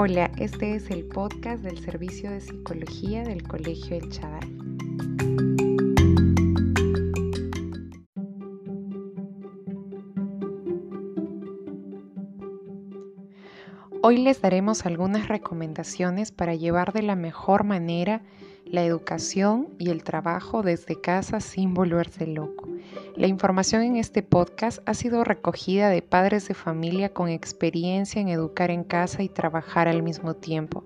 Hola, este es el podcast del Servicio de Psicología del Colegio El Chadal. Hoy les daremos algunas recomendaciones para llevar de la mejor manera la educación y el trabajo desde casa sin volverse loco. La información en este podcast ha sido recogida de padres de familia con experiencia en educar en casa y trabajar al mismo tiempo.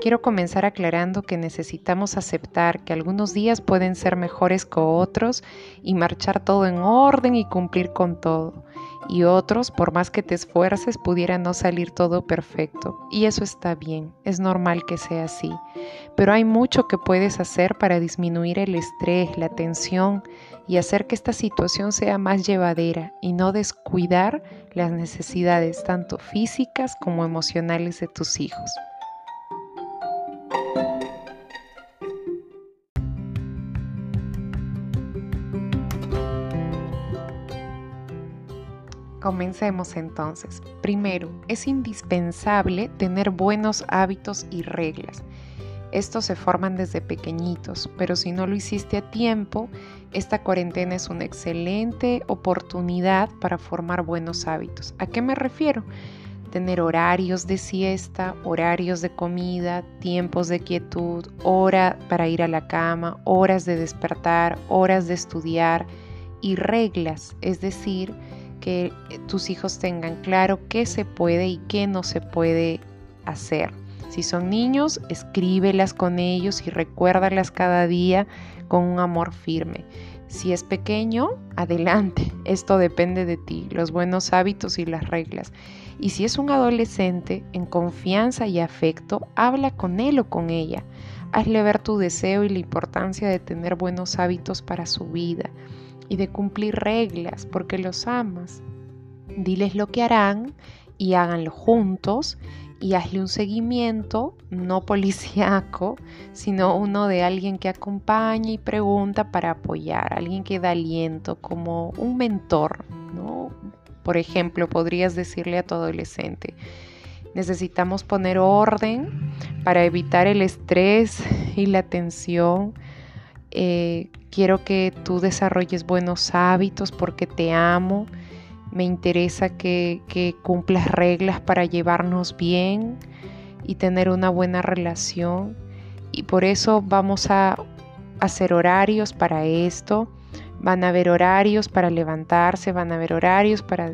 Quiero comenzar aclarando que necesitamos aceptar que algunos días pueden ser mejores que otros y marchar todo en orden y cumplir con todo y otros, por más que te esfuerces, pudiera no salir todo perfecto. Y eso está bien, es normal que sea así. Pero hay mucho que puedes hacer para disminuir el estrés, la tensión y hacer que esta situación sea más llevadera y no descuidar las necesidades tanto físicas como emocionales de tus hijos. Comencemos entonces. Primero, es indispensable tener buenos hábitos y reglas. Estos se forman desde pequeñitos, pero si no lo hiciste a tiempo, esta cuarentena es una excelente oportunidad para formar buenos hábitos. ¿A qué me refiero? Tener horarios de siesta, horarios de comida, tiempos de quietud, hora para ir a la cama, horas de despertar, horas de estudiar y reglas, es decir, que tus hijos tengan claro qué se puede y qué no se puede hacer. Si son niños, escríbelas con ellos y recuérdalas cada día con un amor firme. Si es pequeño, adelante. Esto depende de ti, los buenos hábitos y las reglas. Y si es un adolescente, en confianza y afecto, habla con él o con ella. Hazle ver tu deseo y la importancia de tener buenos hábitos para su vida y de cumplir reglas porque los amas. Diles lo que harán y háganlo juntos y hazle un seguimiento, no policíaco, sino uno de alguien que acompaña y pregunta para apoyar, alguien que da aliento, como un mentor, ¿no? Por ejemplo, podrías decirle a tu adolescente, necesitamos poner orden para evitar el estrés y la tensión eh, quiero que tú desarrolles buenos hábitos porque te amo. Me interesa que, que cumplas reglas para llevarnos bien y tener una buena relación. Y por eso vamos a hacer horarios para esto. Van a haber horarios para levantarse, van a haber horarios para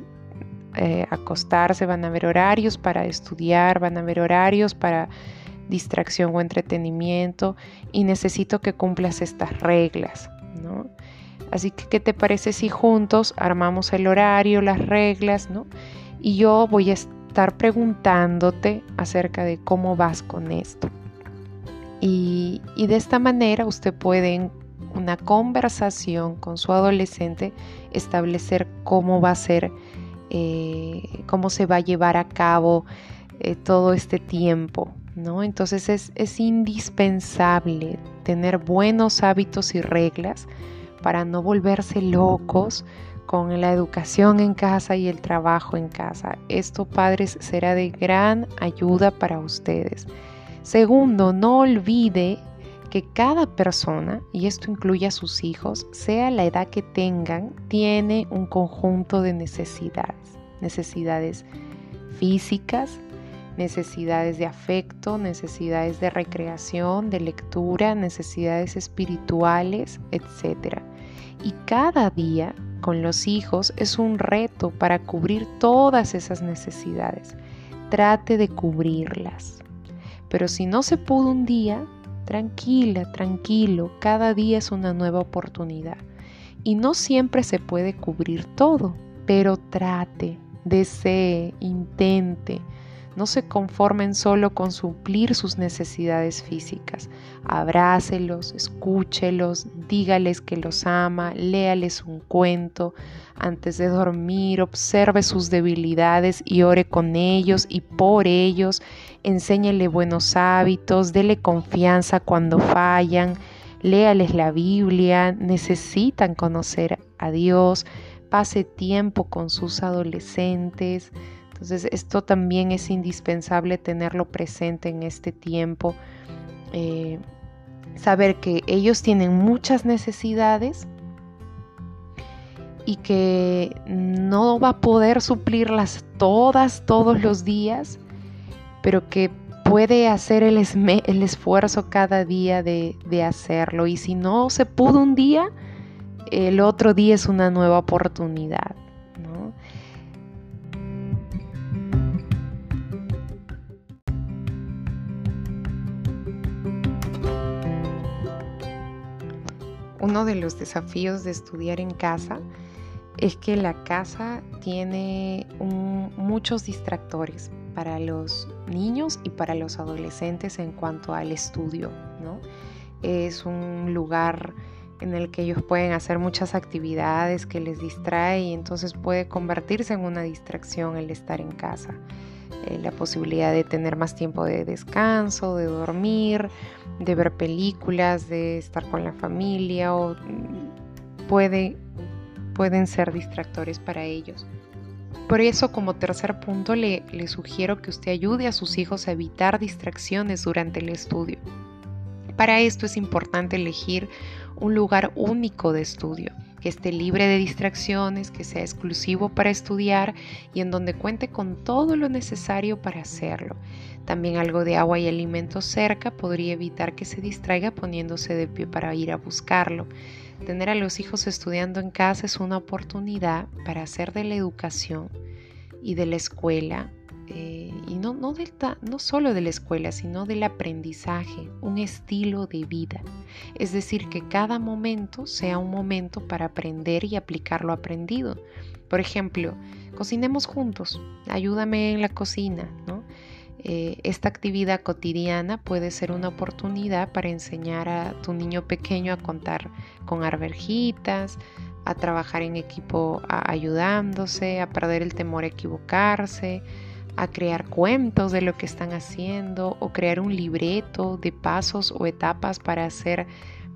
eh, acostarse, van a haber horarios para estudiar, van a haber horarios para distracción o entretenimiento y necesito que cumplas estas reglas, ¿no? Así que, ¿qué te parece si juntos armamos el horario, las reglas, ¿no? Y yo voy a estar preguntándote acerca de cómo vas con esto. Y, de esta manera usted puede en una conversación con su adolescente establecer cómo va a ser, eh, cómo se va a llevar a cabo eh, todo este tiempo, ¿no? Entonces es, indispensable tener buenos hábitos y reglas para no volverse locos con la educación en casa y el trabajo en casa. Esto, padres, será de gran ayuda para ustedes. Segundo, no olvide que cada persona, y esto incluye a sus hijos, sea la edad que tengan, tiene un conjunto de necesidades. Necesidades físicas, necesidades de afecto, necesidades de recreación, de lectura, necesidades espirituales, etc. Y cada día con los hijos es un reto para cubrir todas esas necesidades. Trate de cubrirlas. Pero si no se pudo un día, tranquila, tranquilo, cada día es una nueva oportunidad. Y no siempre se puede cubrir todo, pero trate, desee, intente no se conformen solo con suplir sus necesidades físicas. Abrácelos, escúchelos, dígales que los ama, léales un cuento. Antes de dormir, observe sus debilidades y ore con ellos y por ellos. Enséñele buenos hábitos, dele confianza cuando fallan. Léales la Biblia, necesitan conocer a Dios. Pase tiempo con sus adolescentes Entonces esto también es indispensable tenerlo presente en este tiempo. Eh, saber que ellos tienen muchas necesidades y que no va a poder suplirlas todas todos los días, pero que puede hacer el, esfuerzo cada día de hacerlo. Y si no se pudo un día, el otro día es una nueva oportunidad. Uno de los desafíos de estudiar en casa es que la casa tiene muchos distractores para los niños y para los adolescentes en cuanto al estudio. ¿no? Es un lugar en el que ellos pueden hacer muchas actividades que les distrae y entonces puede convertirse en una distracción el estar en casa. Eh, la posibilidad de tener más tiempo de descanso, de dormir, de ver películas, de estar con la familia o mm, puede pueden ser distractores para ellos. Por eso, como tercer punto, le, le, sugiero que usted ayude a sus hijos a evitar distracciones durante el estudio. Para esto es importante elegir un lugar único de estudio, que esté libre de distracciones, que sea exclusivo para estudiar y en donde cuente con todo lo necesario para hacerlo. También algo de agua y alimentos cerca podría evitar que se distraiga poniéndose de pie para ir a buscarlo. Tener a los hijos estudiando en casa es una oportunidad para hacer de la educación y de la escuela, eh, y no, no, no solo de la escuela, sino del aprendizaje, un estilo de vida. Es decir, que cada momento sea un momento para aprender y aplicar lo aprendido. Por ejemplo, cocinemos juntos, ayúdame en la cocina, ¿no? Eh, esta actividad cotidiana puede ser una oportunidad para enseñar a tu niño pequeño a contar con arvejitas, a trabajar en equipo ayudándose, a perder el temor a equivocarse, a crear cuentos de lo que están haciendo o crear un libreto de pasos o etapas para hacer,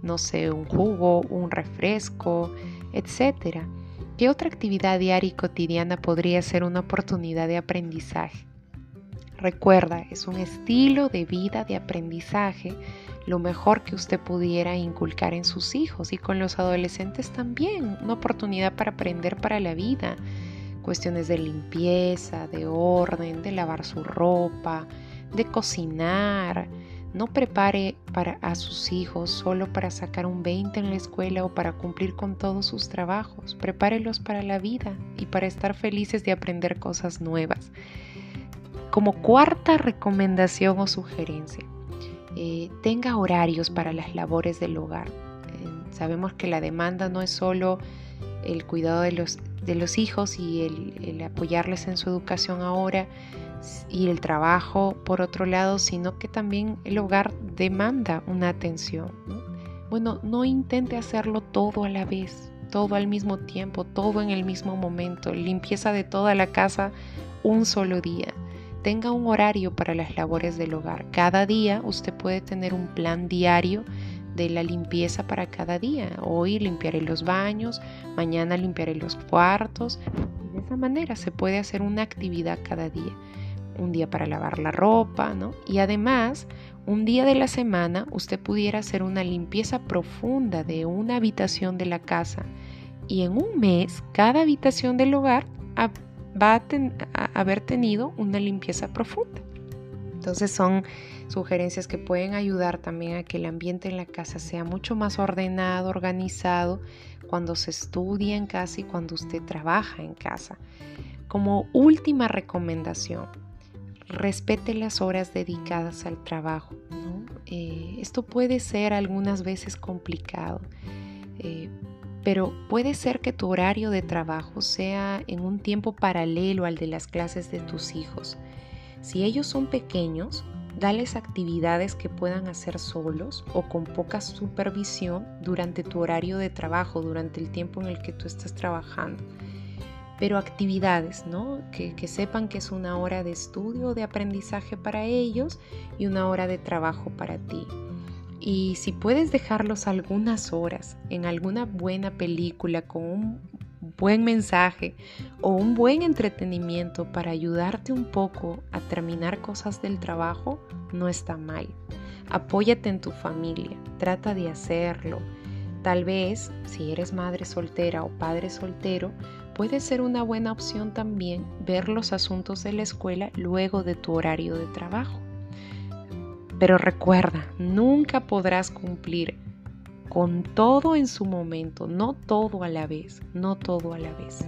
no sé, un jugo, un refresco, etc. ¿Qué otra actividad diaria y cotidiana podría ser una oportunidad de aprendizaje? Recuerda, es un estilo de vida de aprendizaje lo mejor que usted pudiera inculcar en sus hijos y con los adolescentes también, una oportunidad para aprender para la vida, cuestiones de limpieza, de orden, de lavar su ropa, de cocinar. No prepare para a sus hijos solo para sacar un 20 en la escuela o para cumplir con todos sus trabajos. Prepárelos para la vida y para estar felices de aprender cosas nuevas. Como cuarta recomendación o sugerencia, eh, tenga horarios para las labores del hogar. Eh, sabemos que la demanda no es solo el cuidado de los, de los hijos y el, apoyarles en su educación ahora y el trabajo por otro lado, sino que también el hogar demanda una atención. Bueno, no intente hacerlo todo a la vez, todo al mismo tiempo, todo en el mismo momento, limpieza de toda la casa un solo día tenga un horario para las labores del hogar. Cada día usted puede tener un plan diario de la limpieza para cada día. Hoy limpiaré los baños, mañana limpiaré los cuartos. De esa manera se puede hacer una actividad cada día. Un día para lavar la ropa, ¿no? Y además, un día de la semana usted pudiera hacer una limpieza profunda de una habitación de la casa. Y en un mes, cada habitación del hogar va a, haber tenido una limpieza profunda. Entonces son sugerencias que pueden ayudar también a que el ambiente en la casa sea mucho más ordenado, organizado, cuando se estudia en casa y cuando usted trabaja en casa. Como última recomendación, respete las horas dedicadas al trabajo. Eh, esto puede ser algunas veces complicado. Eh, pero puede ser que tu horario de trabajo sea en un tiempo paralelo al de las clases de tus hijos. Si ellos son pequeños, dales actividades que puedan hacer solos o con poca supervisión durante tu horario de trabajo, durante el tiempo en el que tú estás trabajando. Pero actividades, ¿no? Que, que sepan que es una hora de estudio o de aprendizaje para ellos y una hora de trabajo para ti. Y si puedes dejarlos algunas horas en alguna buena película con un buen mensaje o un buen entretenimiento para ayudarte un poco a terminar cosas del trabajo no está mal. Apóyate en tu familia, trata de hacerlo. Tal vez, si eres madre soltera o padre soltero, puede ser una buena opción también ver los asuntos de la escuela luego de tu horario de trabajo. Pero recuerda, nunca podrás cumplir con todo en su momento, no todo a la vez, no todo a la vez.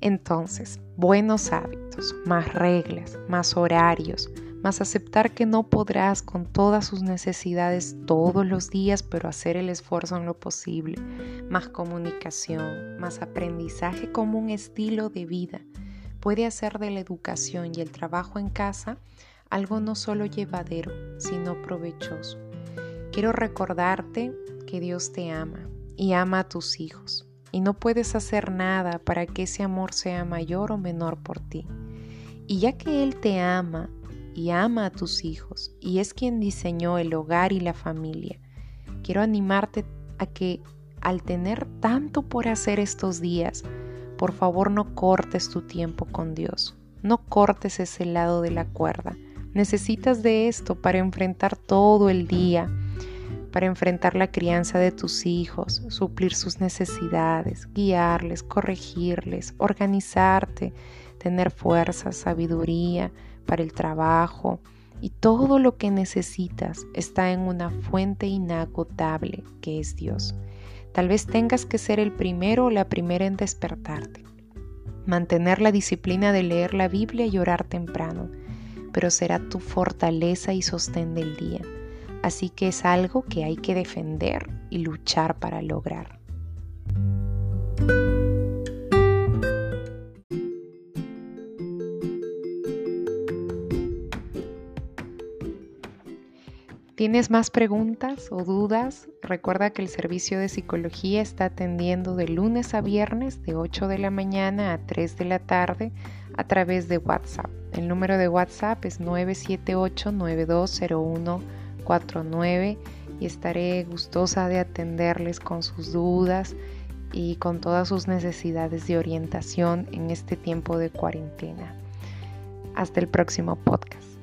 Entonces, buenos hábitos, más reglas, más horarios, más aceptar que no podrás con todas sus necesidades todos los días, pero hacer el esfuerzo en lo posible, más comunicación, más aprendizaje como un estilo de vida, puede hacer de la educación y el trabajo en casa algo no solo llevadero, sino provechoso. Quiero recordarte que Dios te ama y ama a tus hijos y no puedes hacer nada para que ese amor sea mayor o menor por ti. Y ya que Él te ama y ama a tus hijos y es quien diseñó el hogar y la familia, quiero animarte a que al tener tanto por hacer estos días, por favor no cortes tu tiempo con Dios, no cortes ese lado de la cuerda. Necesitas de esto para enfrentar todo el día para enfrentar la crianza de tus hijos, suplir sus necesidades, guiarles, corregirles, organizarte, tener fuerza, sabiduría para el trabajo y todo lo que necesitas está en una fuente inagotable que es Dios. Tal vez tengas que ser el primero o la primera en despertarte, mantener la disciplina de leer la Biblia y orar temprano, pero será tu fortaleza y sostén del día así que es algo que hay que defender y luchar para lograr. ¿Tienes más preguntas o dudas? Recuerda que el servicio de psicología está atendiendo de lunes a viernes de 8 de la mañana a 3 de la tarde a través de WhatsApp. El número de WhatsApp es 978 9201 49 y estaré gustosa de atenderles con sus dudas y con todas sus necesidades de orientación en este tiempo de cuarentena. Hasta el próximo podcast.